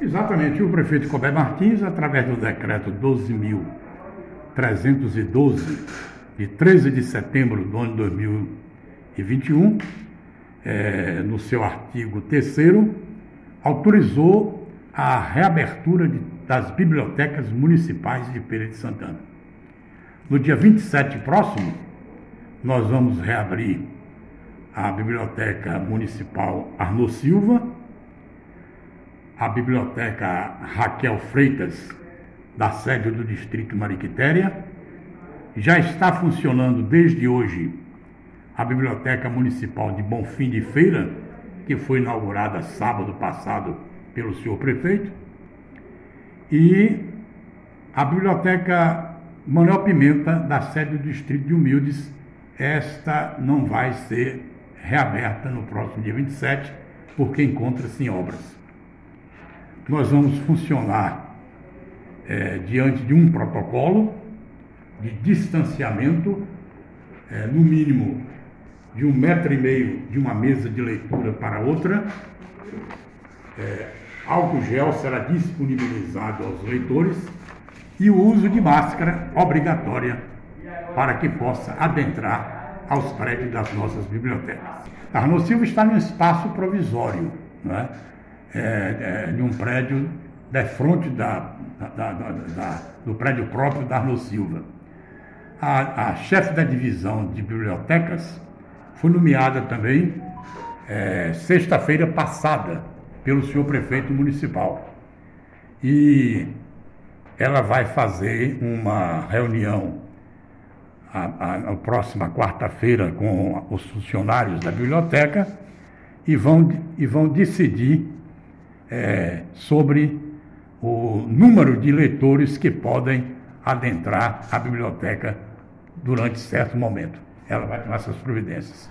Exatamente. O prefeito Cobé Martins, através do decreto 12.312, de 13 de setembro do ano 2021, é, no seu artigo 3, autorizou a reabertura de, das bibliotecas municipais de Feira de Santana. No dia 27 próximo, nós vamos reabrir a Biblioteca Municipal Arno Silva, a Biblioteca Raquel Freitas, da sede do Distrito Mariquitéria. Já está funcionando desde hoje a Biblioteca Municipal de Bonfim de Feira, que foi inaugurada sábado passado pelo senhor prefeito, e a Biblioteca Manuel Pimenta, da sede do Distrito de Humildes, esta não vai ser reaberta no próximo dia 27, porque encontra-se em obras. Nós vamos funcionar é, diante de um protocolo de distanciamento, é, no mínimo de um metro e meio de uma mesa de leitura para outra. É, álcool gel será disponibilizado aos leitores e o uso de máscara obrigatória para que possa adentrar aos prédios das nossas bibliotecas. Arno Silva está num espaço provisório, não é? É, é, de um prédio de frente da, da, da, da, do prédio próprio da Arno Silva. A, a chefe da divisão de bibliotecas foi nomeada também é, sexta-feira passada pelo senhor prefeito municipal. E ela vai fazer uma reunião a, a, próxima quarta-feira com os funcionários da biblioteca e vão, e vão decidir é, sobre o número de leitores que podem adentrar a biblioteca durante certo momento. Ela vai tomar essas providências.